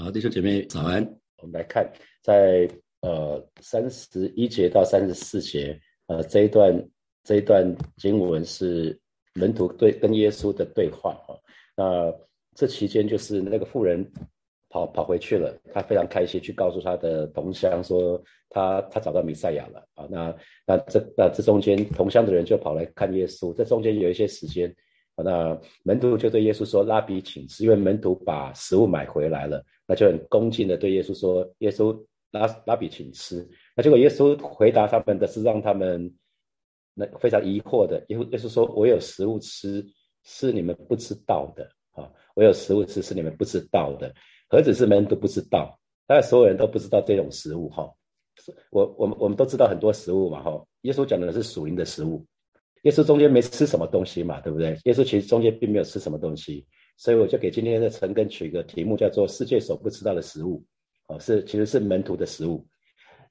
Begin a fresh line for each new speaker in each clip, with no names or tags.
好，弟兄姐妹早安。
我们来看，在呃三十一节到三十四节，呃这一段这一段经文是门徒对跟耶稣的对话哈。那这期间就是那个妇人跑跑回去了，他非常开心去告诉他的同乡说他他找到弥赛亚了啊。那那这那这中间同乡的人就跑来看耶稣，这中间有一些时间。那门徒就对耶稣说：“拉比，请吃。”因为门徒把食物买回来了，那就很恭敬的对耶稣说：“耶稣，拉拉比，请吃。”那结果耶稣回答他们的是让他们那非常疑惑的。耶稣耶稣说：“我有食物吃，是你们不知道的啊！我有食物吃，是你们不知道的。何止是门徒不知道，大概所有人都不知道这种食物哈。我我们我们都知道很多食物嘛哈。耶稣讲的是属灵的食物。”耶稣中间没吃什么东西嘛，对不对？耶稣其实中间并没有吃什么东西，所以我就给今天的陈根取一个题目，叫做“世界所不知道的食物”。哦，是其实是门徒的食物，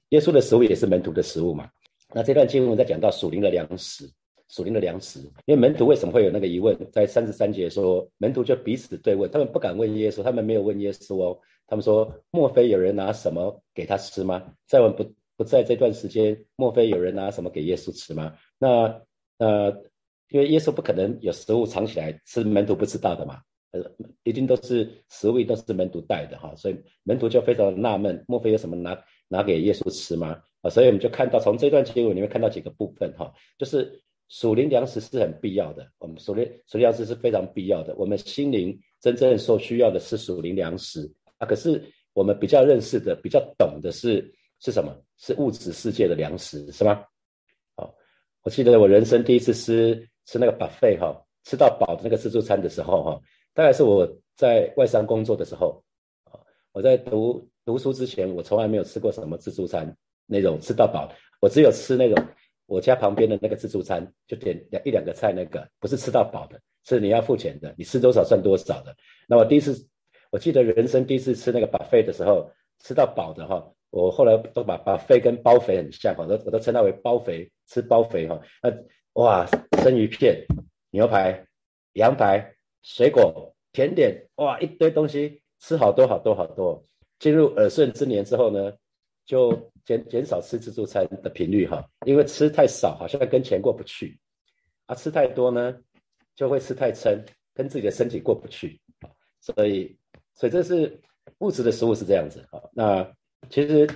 耶稣的食物也是门徒的食物嘛。那这段经文在讲到属灵的粮食，属灵的粮食，因为门徒为什么会有那个疑问？在三十三节说，门徒就彼此对问，他们不敢问耶稣，他们没有问耶稣哦，他们说：“莫非有人拿什么给他吃吗？”在我们不不在这段时间，莫非有人拿什么给耶稣吃吗？那呃，因为耶稣不可能有食物藏起来，是门徒不知道的嘛？呃，一定都是食物都是门徒带的哈，所以门徒就非常纳闷，莫非有什么拿拿给耶稣吃吗？啊，所以我们就看到从这段经文里面看到几个部分哈，就是属灵粮食是很必要的，我们属灵属灵粮食是非常必要的，我们心灵真正所需要的是属灵粮食啊，可是我们比较认识的、比较懂的是是什么？是物质世界的粮食是吗？我记得我人生第一次吃吃那个 buffet 哈，吃到饱的那个自助餐的时候哈，大概是我在外商工作的时候。我在读读书之前，我从来没有吃过什么自助餐那种吃到饱，我只有吃那种我家旁边的那个自助餐，就点两一两个菜那个，不是吃到饱的，是你要付钱的，你吃多少算多少的。那我第一次，我记得人生第一次吃那个 buffet 的时候，吃到饱的哈。我后来都把把肥跟包肥很像，我都我都称它为包肥，吃包肥哈。那哇，生鱼片、牛排、羊排、水果、甜点，哇，一堆东西，吃好多好多好多。进入耳顺之年之后呢，就减减少吃自助餐的频率哈，因为吃太少好像跟钱过不去，啊，吃太多呢就会吃太撑，跟自己的身体过不去所以所以这是物质的食物是这样子啊，那。其实，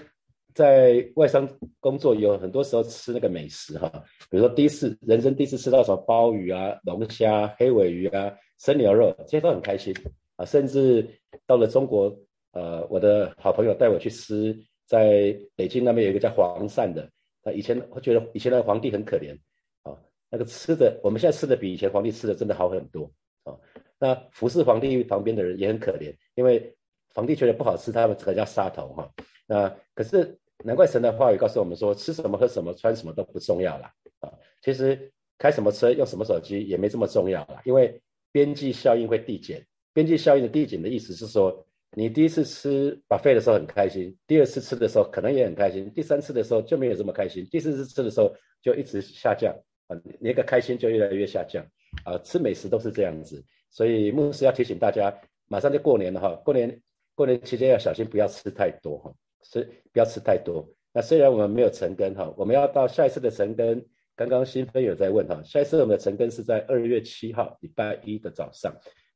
在外商工作有很多时候吃那个美食哈，比如说第一次人生第一次吃到什么鲍鱼啊、龙虾、黑尾鱼啊、生牛肉，这些都很开心啊。甚至到了中国，呃，我的好朋友带我去吃，在北京那边有一个叫黄鳝的，他以前我觉得以前的皇帝很可怜啊，那个吃的我们现在吃的比以前皇帝吃的真的好很多啊。那服侍皇帝旁边的人也很可怜，因为皇帝觉得不好吃，他们可叫杀头哈。那可是难怪神的话语告诉我们说，吃什么喝什么穿什么都不重要了啊！其实开什么车用什么手机也没这么重要了，因为边际效应会递减。边际效应的递减的意思是说，你第一次吃把费的时候很开心，第二次吃的时候可能也很开心，第三次的时候就没有这么开心，第四次吃的时候就一直下降啊，那个开心就越来越下降啊！吃美食都是这样子，所以牧师要提醒大家，马上就过年了哈，过年过年期间要小心不要吃太多哈。是不要吃太多。那虽然我们没有成根哈，我们要到下一次的成根。刚刚新飞有在问哈，下一次我们的成根是在二月七号礼拜一的早上。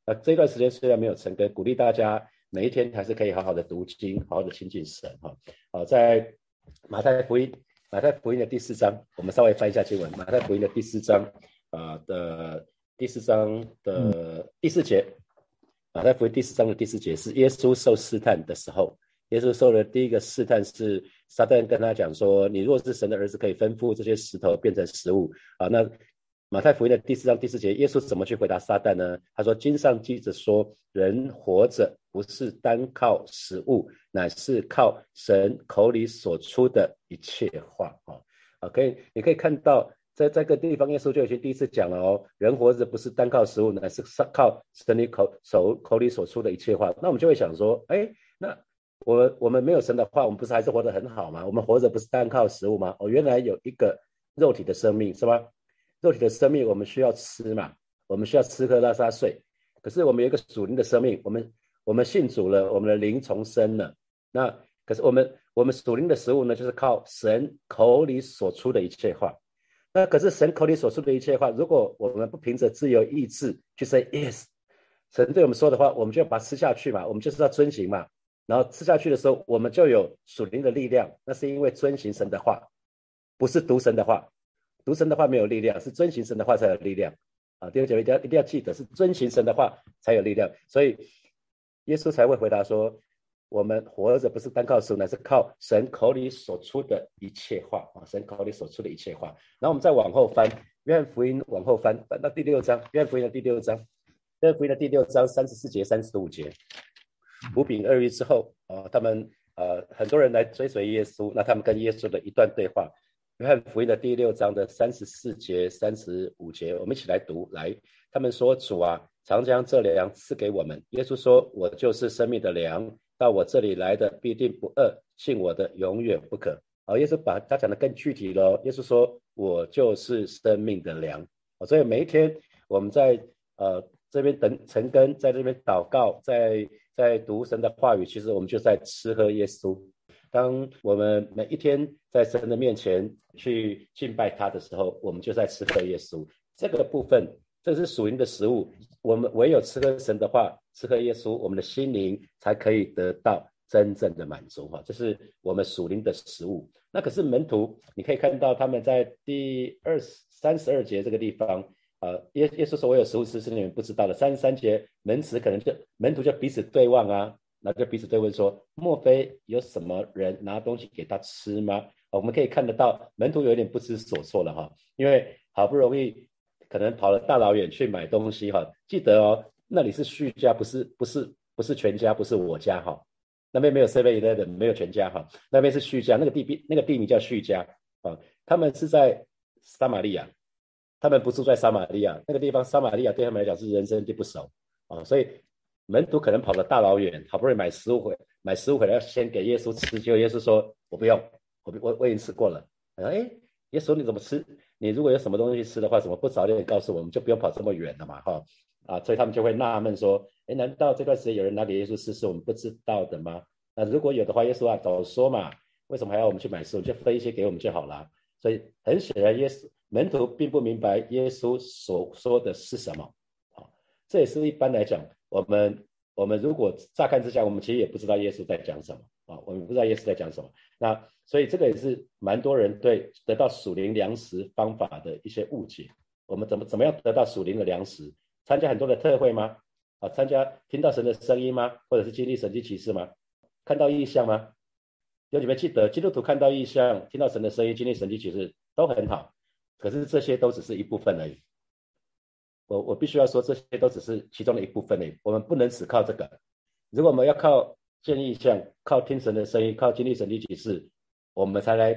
那这段时间虽然没有成根，鼓励大家每一天还是可以好好的读经，好好的亲近神哈。好，在马太福音马太福音的第四章，我们稍微翻一下经文。马太福音的第四章啊的第四章的第四节，马太福音第四章的第四节是耶稣受试探的时候。耶稣受的第一个试探是撒旦跟他讲说：“你若是神的儿子，可以吩咐这些石头变成食物。”啊，那马太福音的第四章第四节，耶稣怎么去回答撒旦呢？他说：“经上记着说，人活着不是单靠食物，乃是靠神口里所出的一切话。”啊，啊，可以，你可以看到，在这个地方，耶稣就已经第一次讲了哦，人活着不是单靠食物，乃是靠神里口手口里所出的一切话。那我们就会想说，哎，那。我我们没有神的话，我们不是还是活得很好吗？我们活着不是单靠食物吗？哦，原来有一个肉体的生命是吧？肉体的生命我们需要吃嘛？我们需要吃喝拉撒睡。可是我们有一个属灵的生命，我们我们信主了，我们的灵重生了。那可是我们我们属灵的食物呢，就是靠神口里所出的一切话。那可是神口里所出的一切话，如果我们不凭着自由意志去 say yes，神对我们说的话，我们就要把它吃下去嘛，我们就是要遵行嘛。然后吃下去的时候，我们就有属灵的力量。那是因为遵行神的话，不是读神的话。读神的话没有力量，是遵行神的话才有力量。啊，第二节一定要一定要记得，是遵行神的话才有力量。所以耶稣才会回答说：我们活着不是单靠神，乃是靠神口里所出的一切话啊！神口里所出的一切话。然后我们再往后翻，约翰福音往后翻，翻到第六章，约翰福音的第六章，约翰福音的第六章三十四节、三十五节。五饼二鱼之后，啊，他们呃很多人来追随耶稣，那他们跟耶稣的一段对话，约翰福音的第六章的三十四节、三十五节，我们一起来读。来，他们说：“主啊，常将这粮赐给我们。”耶稣说：“我就是生命的粮，到我这里来的必定不饿，信我的永远不渴。”啊，耶稣把他讲的更具体了。耶稣说：“我就是生命的粮。”，所以每一天我们在呃这边等陈根，在这边祷告，在。在读神的话语，其实我们就在吃喝耶稣。当我们每一天在神的面前去敬拜他的时候，我们就在吃喝耶稣。这个部分，这是属灵的食物。我们唯有吃喝神的话，吃喝耶稣，我们的心灵才可以得到真正的满足。哈，这是我们属灵的食物。那可是门徒，你可以看到他们在第二十三十二节这个地方。啊，耶耶稣说：“我有食物吃，是你们不知道的。”三十三节门词可能就门徒就彼此对望啊，那就彼此对问说：“莫非有什么人拿东西给他吃吗？”我们可以看得到门徒有点不知所措了哈，因为好不容易可能跑了大老远去买东西哈，记得哦，那里是叙家，不是不是不是全家，不是我家哈，那边没有 Seven Eleven，没有全家哈，那边是叙家，那个地地那个地名叫叙家啊，他们是在撒玛利亚。他们不住在撒玛利亚那个地方，撒玛利亚对他们来讲是人生地不熟啊，所以门徒可能跑了大老远，好不容易买食物回买食物回来，要先给耶稣吃，结果耶稣说：“我不用，我我我已经吃过了。”哎，耶稣你怎么吃？你如果有什么东西吃的话，怎么不早点告诉我们，就不用跑这么远了嘛？哈啊，所以他们就会纳闷说：“哎，难道这段时间有人拿给耶稣吃是我们不知道的吗？那如果有的话，耶稣啊早说嘛，为什么还要我们去买食物？就分一些给我们就好了。”所以很显然，耶稣。门徒并不明白耶稣所说的是什么，啊，这也是一般来讲，我们我们如果乍看之下，我们其实也不知道耶稣在讲什么，啊，我们不知道耶稣在讲什么。那所以这个也是蛮多人对得到属灵粮食方法的一些误解。我们怎么怎么样得到属灵的粮食？参加很多的特会吗？啊，参加听到神的声音吗？或者是经历神迹启示吗？看到异象吗？有你们记得，基督徒看到异象、听到神的声音、经历神迹启示都很好。可是这些都只是一部分而已，我我必须要说，这些都只是其中的一部分而已。我们不能只靠这个，如果我们要靠建议像靠听神的声音，靠经历神迹启示，我们才来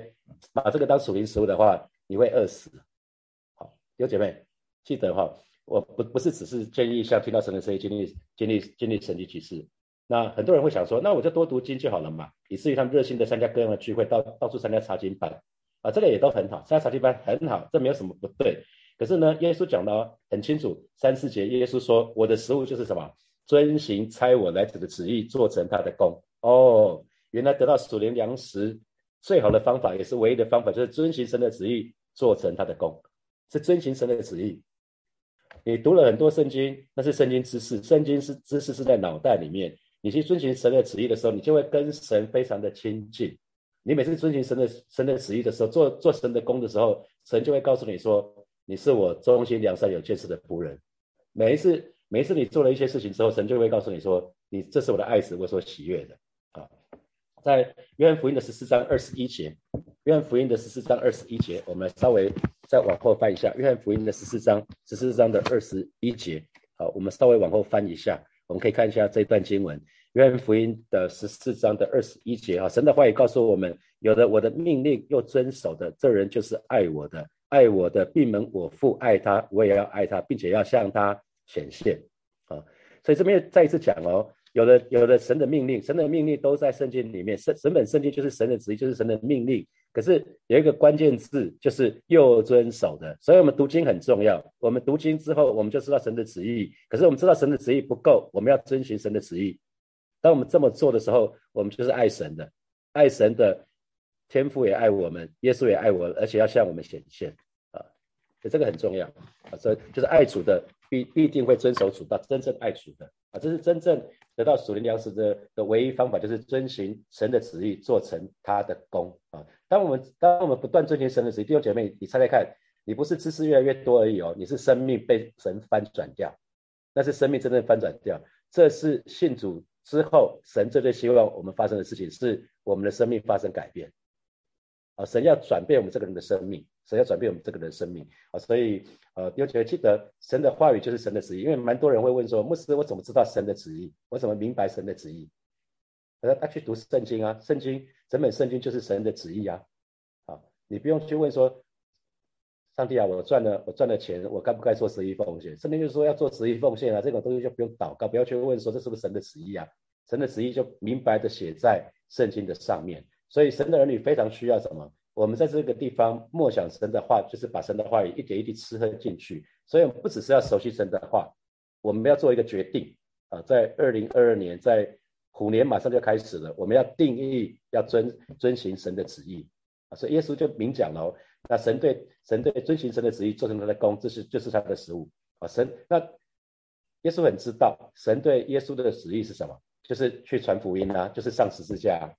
把这个当属灵食物的话，你会饿死。好，有姐妹记得哈，我不不是只是建议像听到神的声音，经历经历经历神迹启示。那很多人会想说，那我就多读经就好了嘛，以至于他们热心的参加各样的聚会，到到处参加查经班。啊，这个也都很好，参加查经班很好，这没有什么不对。可是呢，耶稣讲的很清楚，三四节，耶稣说：“我的食物就是什么？遵行差我来者的旨意，做成他的功。”哦，原来得到属灵粮食最好的方法，也是唯一的方法，就是遵行神的旨意，做成他的功，是遵行神的旨意。你读了很多圣经，那是圣经知识，圣经是知识是在脑袋里面。你去遵循神的旨意的时候，你就会跟神非常的亲近。你每次遵循神的神的旨意的时候，做做神的功的时候，神就会告诉你说：“你是我忠心良善有见识的仆人。”每一次每一次你做了一些事情之后，神就会告诉你说：“你这是我的爱子，我所喜悦的。”啊，在约翰福音的十四章二十一节，约翰福音的十四章二十一节，我们稍微再往后翻一下，约翰福音的十四章十四章的二十一节。好，我们稍微往后翻一下，我们可以看一下这段经文。约翰福音的十四章的二十一节啊，神的话也告诉我们：有的我的命令又遵守的，这人就是爱我的。爱我的，闭门我父爱他，我也要爱他，并且要向他显现。啊，所以这边再一次讲哦，有的有的神的命令，神的命令都在圣经里面。神神本圣经就是神的旨意，就是神的命令。可是有一个关键字，就是又遵守的。所以我们读经很重要。我们读经之后，我们就知道神的旨意。可是我们知道神的旨意不够，我们要遵循神的旨意。当我们这么做的时候，我们就是爱神的，爱神的天父也爱我们，耶稣也爱我，而且要向我们显现，所以这个很重要啊，所以就是爱主的必必定会遵守主道，真正爱主的啊，这是真正得到属灵粮食的的唯一方法，就是遵循神的旨意，做成他的功啊。当我们当我们不断遵循神的旨意，弟兄姐妹，你猜猜看，你不是知识越来越多而已哦，你是生命被神翻转掉，那是生命真正翻转掉，这是信主。之后，神最最希望我们发生的事情是我们的生命发生改变啊！神要转变我们这个人的生命，神要转变我们这个人的生命啊！所以呃，有且记得神的话语就是神的旨意，因为蛮多人会问说，牧师，我怎么知道神的旨意？我怎么明白神的旨意？呃，他去读圣经啊，圣经整本圣经就是神的旨意啊！啊，你不用去问说。上帝啊，我赚了，我赚了钱，我该不该做十一奉献？圣经就是说要做十一奉献啊，这种东西就不用祷告，不要去问说这是不是神的旨意啊？神的旨意就明白的写在圣经的上面。所以神的儿女非常需要什么？我们在这个地方默想神的话，就是把神的话语一点一滴吃喝进去。所以我们不只是要熟悉神的话，我们要做一个决定啊，在二零二二年，在虎年马上就开始了，我们要定义要遵遵行神的旨意啊。所以耶稣就明讲了。那神对神对遵循神的旨意做成他的功，这是就是他的食物啊。神那耶稣很知道神对耶稣的旨意是什么，就是去传福音啊，就是上十字架。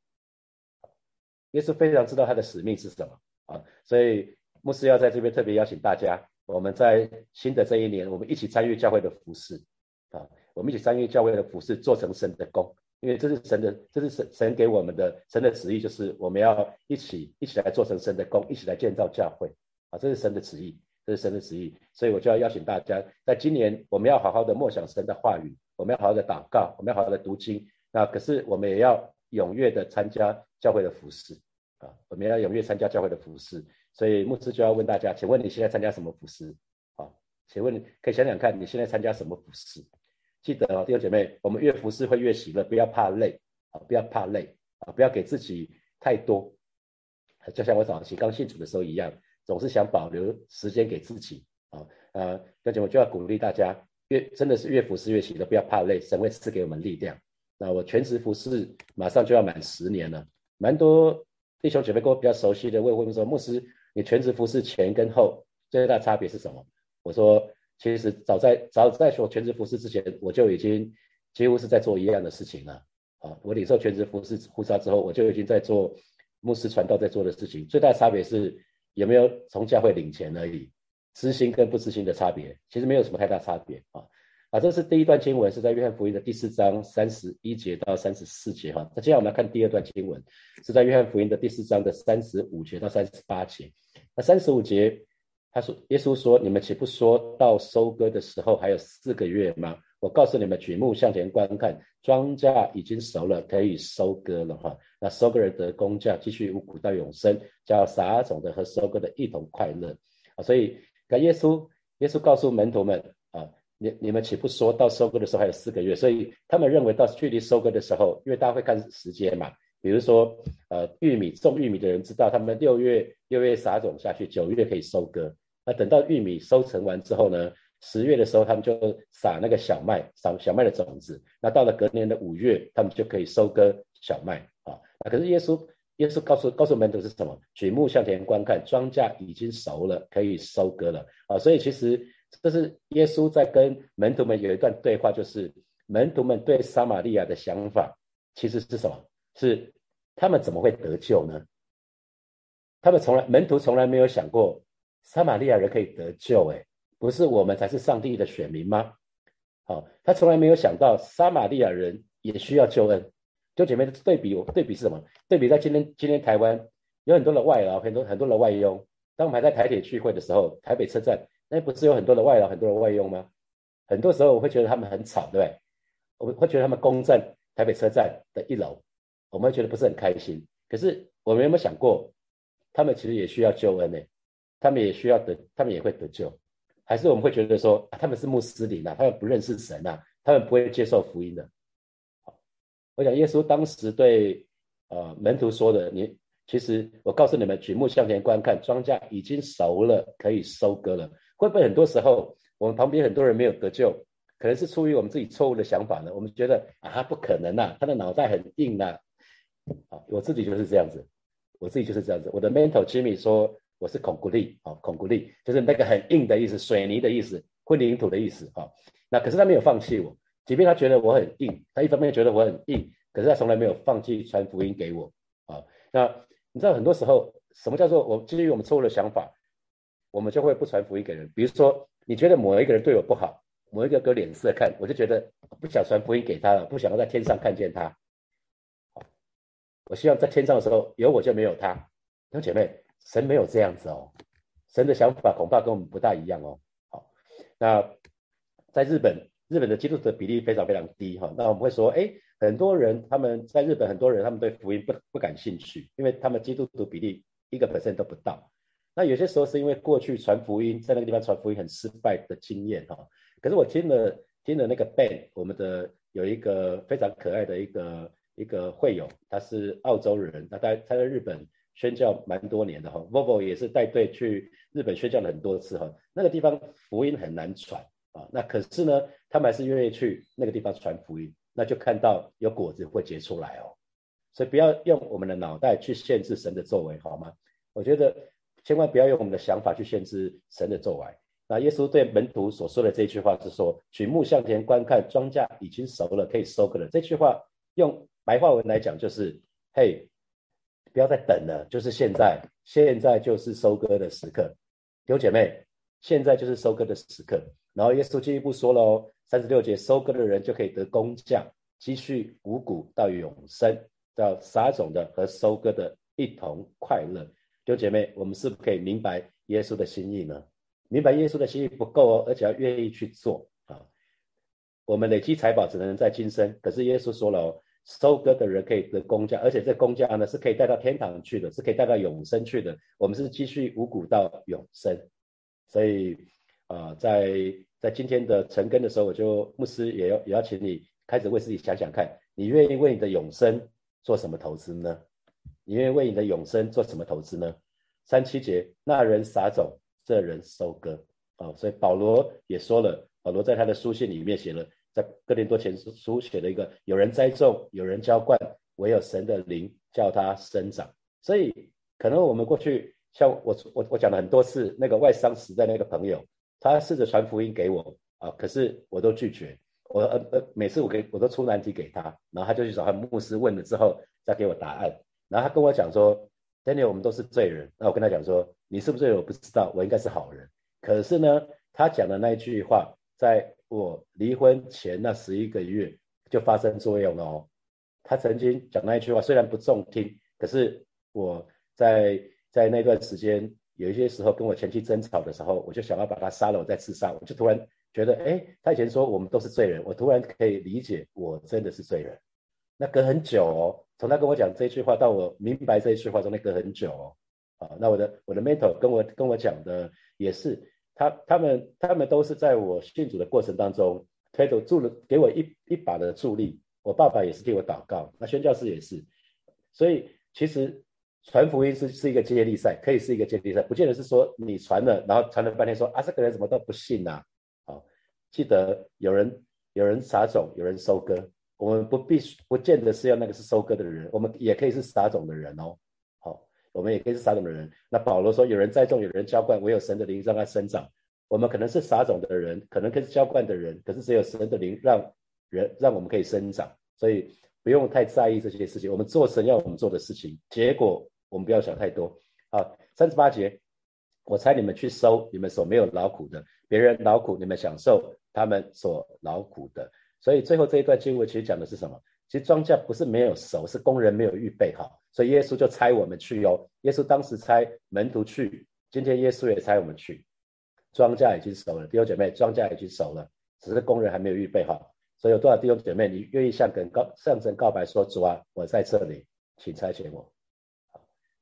耶稣非常知道他的使命是什么啊，所以牧师要在这边特别邀请大家，我们在新的这一年，我们一起参与教会的服饰啊，我们一起参与教会的服饰，做成神的功。因为这是神的，这是神神给我们的神的旨意，就是我们要一起一起来做成神的功，一起来建造教会啊！这是神的旨意，这是神的旨意，所以我就要邀请大家，在今年我们要好好的默想神的话语，我们要好好的祷告，我们要好好的读经。那可是我们也要踊跃的参加教会的服饰啊！我们要踊跃参加教会的服饰。所以牧师就要问大家，请问你现在参加什么服饰？啊？请问可以想想看你现在参加什么服饰？记得哦，弟兄姐妹，我们越服饰会越喜乐，不要怕累啊，不要怕累啊，不要给自己太多，就像我早期刚信主的时候一样，总是想保留时间给自己啊啊，弟兄姐妹就要鼓励大家，越真的是越服饰越喜乐，不要怕累，神会赐给我们力量。那我全职服侍马上就要满十年了，蛮多弟兄姐妹跟我比较熟悉的，问问说，牧师，你全职服侍前跟后最大差别是什么？我说。其实早在早在说全职服侍之前，我就已经几乎是在做一样的事情了。啊，我领受全职服侍护照之后，我就已经在做牧师传道在做的事情。最大差别是有没有从教会领钱而已，知心跟不知心的差别，其实没有什么太大差别啊。啊，这是第一段经文，是在约翰福音的第四章三十一节到三十四节哈。那接下来我们来看第二段经文，是在约翰福音的第四章的三十五节到三十八节。那三十五节。他说：“耶稣说，你们岂不说到收割的时候还有四个月吗？我告诉你们，举目向前观看，庄稼已经熟了，可以收割了。哈，那收割人得工价，继续五谷到永生，叫撒种的和收割的一同快乐。啊，所以，看耶稣，耶稣告诉门徒们啊，你你们岂不说到收割的时候还有四个月？所以他们认为到距离收割的时候，因为大家会看时间嘛。”比如说，呃，玉米种玉米的人知道，他们六月六月撒种下去，九月可以收割。那等到玉米收成完之后呢，十月的时候他们就撒那个小麦，撒小麦的种子。那到了隔年的五月，他们就可以收割小麦啊。那可是耶稣，耶稣告诉告诉门徒是什么？举目向前观看，庄稼已经熟了，可以收割了啊。所以其实这是耶稣在跟门徒们有一段对话，就是门徒们对撒玛利亚的想法其实是什么？是他们怎么会得救呢？他们从来门徒从来没有想过撒玛利亚人可以得救，哎，不是我们才是上帝的选民吗？好，他从来没有想到撒玛利亚人也需要救恩。就姐妹的对比，对比是什么？对比在今天今天台湾有很多的外劳，很多很多的外佣。当我们还在台铁聚会的时候，台北车站那不是有很多的外劳，很多的外佣吗？很多时候我会觉得他们很吵，对不对？我会觉得他们攻占台北车站的一楼。我们会觉得不是很开心，可是我们有没有想过，他们其实也需要救恩呢？他们也需要得，他们也会得救，还是我们会觉得说，他们是穆斯林呐，他们不认识神呐，他们不会接受福音的。好，我想耶稣当时对呃门徒说的，你其实我告诉你们，举目向前观看，庄稼已经熟了，可以收割了。会不会很多时候我们旁边很多人没有得救，可能是出于我们自己错误的想法呢？我们觉得啊，不可能呐，他的脑袋很硬呐。啊，我自己就是这样子，我自己就是这样子。我的 mental Jimmy 说我是孔古力，啊，孔古力就是那个很硬的意思，水泥的意思，混凝土的意思，啊。那可是他没有放弃我，即便他觉得我很硬，他一方面觉得我很硬，可是他从来没有放弃传福音给我，啊。那你知道很多时候什么叫做我基于我们错误的想法，我们就会不传福音给人。比如说你觉得某一个人对我不好。某一个给脸色看，我就觉得不想传福音给他了，不想要在天上看见他。好，我希望在天上的时候有我就没有他。弟兄姐妹，神没有这样子哦，神的想法恐怕跟我们不大一样哦。好，那在日本，日本的基督徒的比例非常非常低哈。那我们会说，哎，很多人他们在日本，很多人他们对福音不不感兴趣，因为他们基督徒比例一个百分都不到。那有些时候是因为过去传福音在那个地方传福音很失败的经验哈。可是我听了听了那个 Ben，我们的有一个非常可爱的一个一个会友，他是澳洲人，他在他在日本宣教蛮多年的哈，Vovo 也是带队去日本宣教了很多次哈，那个地方福音很难传啊，那可是呢，他们还是愿意去那个地方传福音，那就看到有果子会结出来哦，所以不要用我们的脑袋去限制神的作为好吗？我觉得千万不要用我们的想法去限制神的作为。那耶稣对门徒所说的这句话是说：“举目向前观看，庄稼已经熟了，可以收割了。”这句话用白话文来讲就是：“嘿，不要再等了，就是现在，现在就是收割的时刻。”弟兄姐妹，现在就是收割的时刻。然后耶稣进一步说了哦，三十六节，收割的人就可以得工匠，积蓄五谷到永生，到撒种的和收割的一同快乐。弟兄姐妹，我们是不可以明白耶稣的心意呢？明白耶稣的心意不够哦，而且要愿意去做啊。我们累积财宝只能在今生，可是耶稣说了哦，收割的人可以得工价，而且这工价呢是可以带到天堂去的，是可以带到永生去的。我们是继续五谷到永生，所以啊，在在今天的成根的时候，我就牧师也要也要请你开始为自己想想看，你愿意为你的永生做什么投资呢？你愿意为你的永生做什么投资呢？三七节，那人撒种。这人收割啊，所以保罗也说了，保罗在他的书信里面写了，在哥林多前书写了一个：有人栽种，有人浇灌，唯有神的灵叫他生长。所以可能我们过去像我我我讲了很多次，那个外商时代那个朋友，他试着传福音给我啊，可是我都拒绝，我呃呃每次我给我都出难题给他，然后他就去找他牧师问了之后再给我答案，然后他跟我讲说。Daniel，我们都是罪人。那我跟他讲说，你是不是罪人？我不知道，我应该是好人。可是呢，他讲的那一句话，在我离婚前那十一个月就发生作用了哦。他曾经讲那一句话，虽然不中听，可是我在在那段时间有一些时候跟我前妻争吵的时候，我就想要把他杀了，我再自杀。我就突然觉得，哎，他以前说我们都是罪人，我突然可以理解，我真的是罪人。那隔很久哦。从他跟我讲这句话到我明白这一句话中间隔很久哦，啊，那我的我的 mentor 跟我跟我讲的也是，他他们他们都是在我信主的过程当中推动助了给我一一把的助力，我爸爸也是替我祷告，那宣教师也是，所以其实传福音是是一个接力赛，可以是一个接力赛，不见得是说你传了，然后传了半天说啊这个人怎么都不信呐，好，记得有人有人撒种，有人收割。我们不必不见得是要那个是收割的人，我们也可以是撒种的人哦。好，我们也可以是撒种的人。那保罗说，有人栽种，有人浇灌，唯有神的灵让它生长。我们可能是撒种的人，可能可以浇灌的人，可是只有神的灵让人让我们可以生长。所以不用太在意这些事情。我们做神要我们做的事情，结果我们不要想太多。好，三十八节，我猜你们去收，你们所没有劳苦的，别人劳苦，你们享受他们所劳苦的。所以最后这一段经文其实讲的是什么？其实庄稼不是没有熟，是工人没有预备好。所以耶稣就差我们去哦。耶稣当时差门徒去，今天耶稣也差我们去。庄稼已经熟了，弟兄姐妹，庄稼已经熟了，只是工人还没有预备好。所以有多少弟兄姐妹，你愿意向跟告向神告白说：“主啊，我在这里，请差遣我。”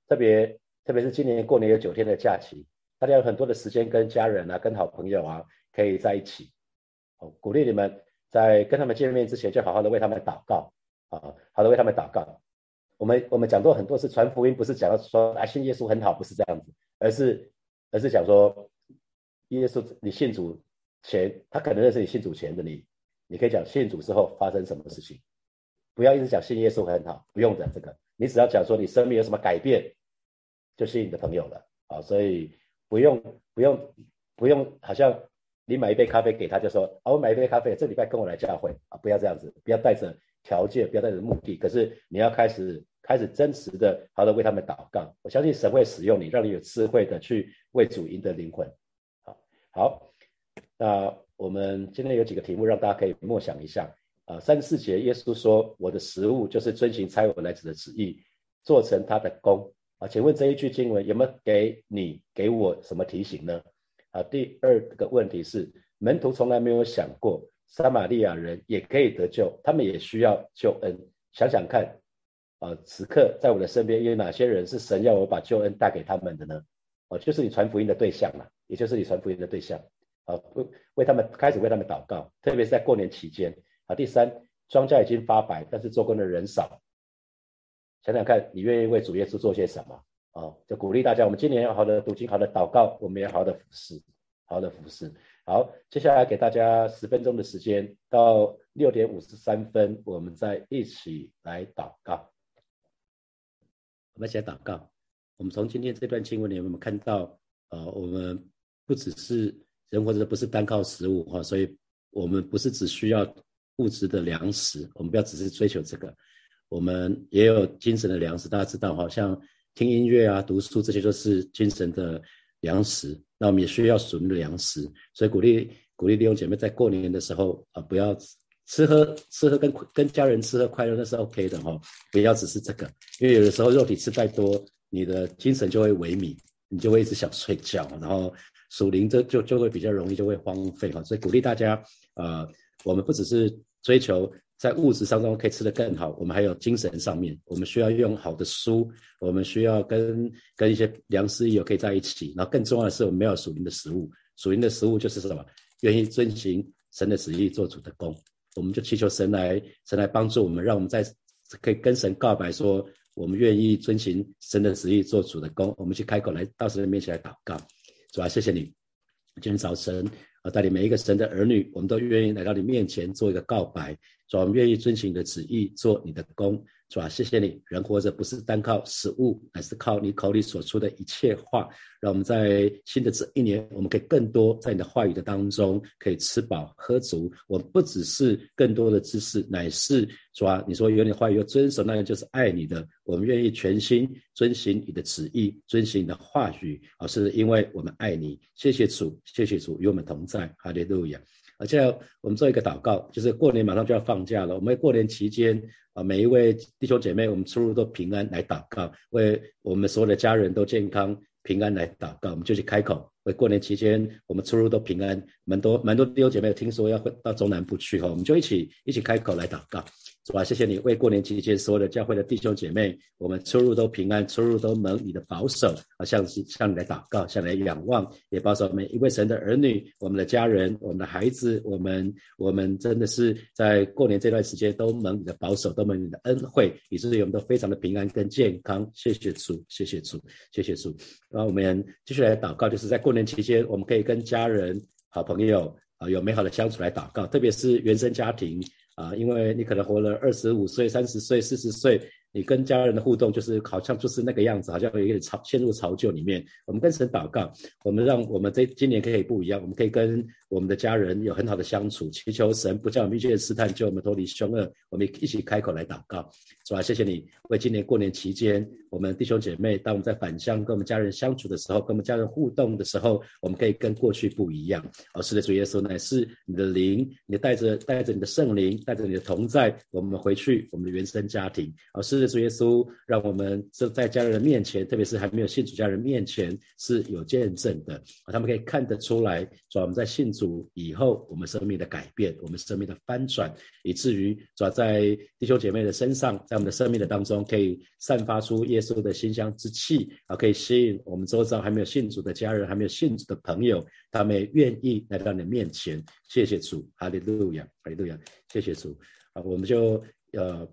特别特别是今年过年有九天的假期，大家有很多的时间跟家人啊、跟好朋友啊可以在一起。哦，鼓励你们。在跟他们见面之前，就好好的为他们祷告啊，好的为他们祷告。我们我们讲过很多次传福音，不是讲说啊信耶稣很好，不是这样子，而是而是讲说耶稣你信主前，他可能认识你信主前的你，你可以讲信主之后发生什么事情，不要一直讲信耶稣很好，不用讲这个，你只要讲说你生命有什么改变，就是你的朋友了。啊，所以不用不用不用，好像你买一杯咖啡给他就说啊，我买一杯咖啡，这礼拜跟我来教会啊，不要这样子，不要带着条件，不要带着目的，可是你要开始。开始真实的好的为他们祷告，我相信神会使用你，让你有智慧的去为主赢得灵魂。好，好，那我们今天有几个题目让大家可以默想一下。啊，三十四节，耶稣说：“我的食物就是遵行差我来子的旨意，做成他的功。”啊，请问这一句经文有没有给你给我什么提醒呢？啊，第二个问题是，门徒从来没有想过，撒玛利亚人也可以得救，他们也需要救恩。想想看。啊，此刻在我的身边有哪些人是神要我把救恩带给他们的呢？哦，就是你传福音的对象嘛，也就是你传福音的对象。啊，为为他们开始为他们祷告，特别是在过年期间。啊，第三，庄稼已经发白，但是做工的人少。想想看你愿意为主耶稣做些什么？啊，就鼓励大家，我们今年要好的读经，好的祷告，我们也好的服侍，好的服侍。好，接下来给大家十分钟的时间，到六点五十三分，我们再一起来祷告。我们一起来祷告。我们从今天这段经文里面，我们看到，呃，我们不只是人活着不是单靠食物哈，所以我们不是只需要物质的粮食，我们不要只是追求这个，我们也有精神的粮食。大家知道，好像听音乐啊、读书这些都是精神的粮食。那我们也需要属灵的粮食，所以鼓励鼓励弟兄姐妹在过年的时候啊，不要。吃喝吃喝跟跟家人吃喝快乐那是 OK 的哈，不要只是这个，因为有的时候肉体吃太多，你的精神就会萎靡，你就会一直想睡觉，然后属灵这就就会比较容易就会荒废哈。所以鼓励大家，呃，我们不只是追求在物质当中可以吃得更好，我们还有精神上面，我们需要用好的书，我们需要跟跟一些良师益友可以在一起，然后更重要的是我们没有属灵的食物，属灵的食物就是什么？愿意遵行神的旨意做主的工。我们就祈求神来，神来帮助我们，让我们在可以跟神告白，说我们愿意遵行神的旨意，做主的工。我们去开口来到神的面前来祷告，主啊，谢谢你，今天早晨啊，带领每一个神的儿女，我们都愿意来到你面前做一个告白，主，我们愿意遵行你的旨意，做你的工。是吧？谢谢你，人活着不是单靠食物，而是靠你口里所出的一切话。让我们在新的这一年，我们可以更多在你的话语的当中，可以吃饱喝足。我们不只是更多的知识，乃是说，你说有你的话语要遵守，那个就是爱你的。我们愿意全心遵行你的旨意，遵行你的话语，而是因为我们爱你。谢谢主，谢谢主与我们同在。哈利路亚。而且我们做一个祷告，就是过年马上就要放假了，我们过年期间啊，每一位弟兄姐妹，我们出入都平安来祷告，为我们所有的家人都健康平安来祷告，我们就去开口，为过年期间我们出入都平安，蛮多蛮多弟兄姐妹听说要到中南部去哈，我们就一起一起开口来祷告。是吧？谢谢你为过年期间所有的教会的弟兄姐妹，我们出入都平安，出入都蒙你的保守啊！向向你来祷告，向你来仰望，也保守每一位神的儿女，我们的家人，我们的孩子，我们我们真的是在过年这段时间都蒙你的保守，都蒙你的恩惠，以至于我们都非常的平安跟健康。谢谢主，谢谢主，谢谢主。然后我们继续来祷告，就是在过年期间，我们可以跟家人、好朋友啊有美好的相处来祷告，特别是原生家庭。啊，因为你可能活了二十五岁、三十岁、四十岁。你跟家人的互动就是好像就是那个样子，好像有一点潮陷入潮旧里面。我们跟神祷告，我们让我们这今年可以不一样，我们可以跟我们的家人有很好的相处，祈求神不叫我们遇见试探，救我们脱离凶恶。我们一起开口来祷告，主啊，谢谢你为今年过年期间，我们弟兄姐妹当我们在返乡跟我们家人相处的时候，跟我们家人互动的时候，我们可以跟过去不一样。哦，是的，主耶稣乃是你的灵，你带着带着你的圣灵，带着你的同在，我们回去我们的原生家庭。哦，是主耶稣让我们这在家人的面前，特别是还没有信主家人面前是有见证的，他们可以看得出来，说我们在信主以后，我们生命的改变，我们生命的翻转，以至于主要在弟兄姐妹的身上，在我们的生命的当中，可以散发出耶稣的馨香之气啊，可以吸引我们周遭还没有信主的家人，还没有信主的朋友，他们愿意来到你的面前。谢谢主，哈利路亚，哈利路亚，谢谢主啊，我们就呃。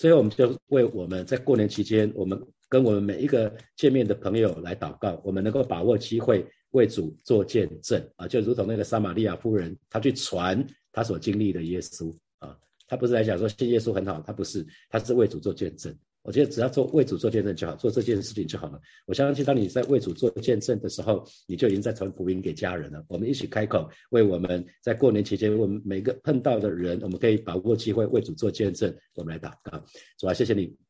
所以，我们就为我们在过年期间，我们跟我们每一个见面的朋友来祷告，我们能够把握机会，为主做见证啊，就如同那个撒玛利亚夫人，她去传她所经历的耶稣啊，她不是来讲说信耶稣很好，她不是，她是为主做见证。我觉得只要做为主做见证就好，做这件事情就好了。我相信，当你在为主做见证的时候，你就已经在传福音给家人了。我们一起开口，为我们在过年期间，我们每个碰到的人，我们可以把握机会为主做见证。我们来祷告，主啊，谢谢你。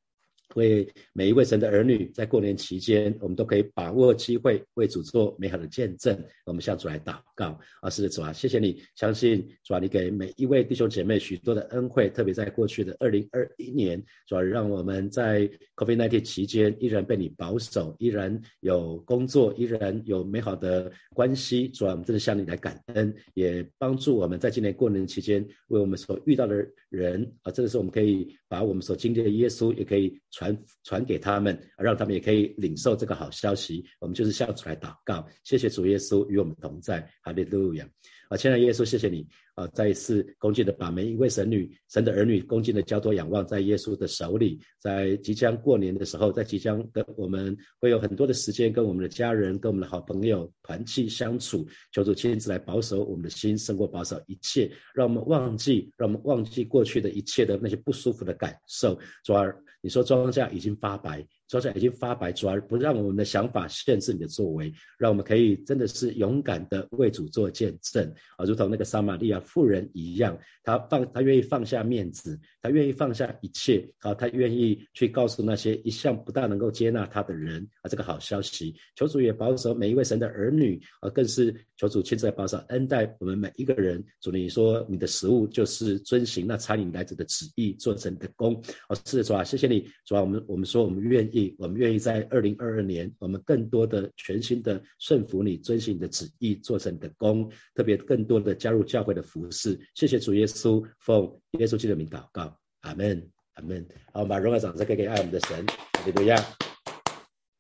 为每一位神的儿女，在过年期间，我们都可以把握机会为主做美好的见证。我们向主来祷告，啊，是的，主啊，谢谢你，相信主啊，你给每一位弟兄姐妹许多的恩惠，特别在过去的二零二一年，主啊，让我们在 COVID-19 期间依然被你保守，依然有工作，依然有美好的关系。主啊，我们真的向你来感恩，也帮助我们在今年过年期间，为我们所遇到的人啊，真的是我们可以把我们所经历的耶稣，也可以。传传给他们，让他们也可以领受这个好消息。我们就是向主来祷告，谢谢主耶稣与我们同在，哈利路亚。啊，亲爱的耶稣，谢谢你啊！再一次恭敬的把每一位神女、神的儿女恭敬的交托仰望在耶稣的手里。在即将过年的时候，在即将跟我们会有很多的时间跟我们的家人、跟我们的好朋友团契相处。求主亲自来保守我们的心，胜过保守一切，让我们忘记，让我们忘记过去的一切的那些不舒服的感受。主啊，你说庄稼已经发白。说起来已经发白，主而不让我们的想法限制你的作为，让我们可以真的是勇敢的为主做见证啊，如同那个撒玛利亚妇人一样，他放他愿意放下面子，他愿意放下一切啊，他愿意去告诉那些一向不大能够接纳他的人啊，这个好消息。求主也保守每一位神的儿女啊，更是求主亲自来保守恩待我们每一个人。主，你说你的食物就是遵行那差你来者的旨意，做成的功。哦，是的，主啊，谢谢你，主啊，我们我们说我们愿意。我们愿意在二零二二年，我们更多的全新的顺服你，遵循你的旨意，做成你的功，特别更多的加入教会的服饰。谢谢主耶稣，奉耶稣基督的名祷告，阿门，阿门。好，我们把荣耀掌声给给爱我们的神，怎么样？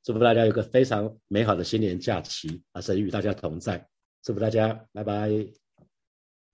祝福大家有个非常美好的新年假期啊！神与大家同在，祝福大家，拜拜。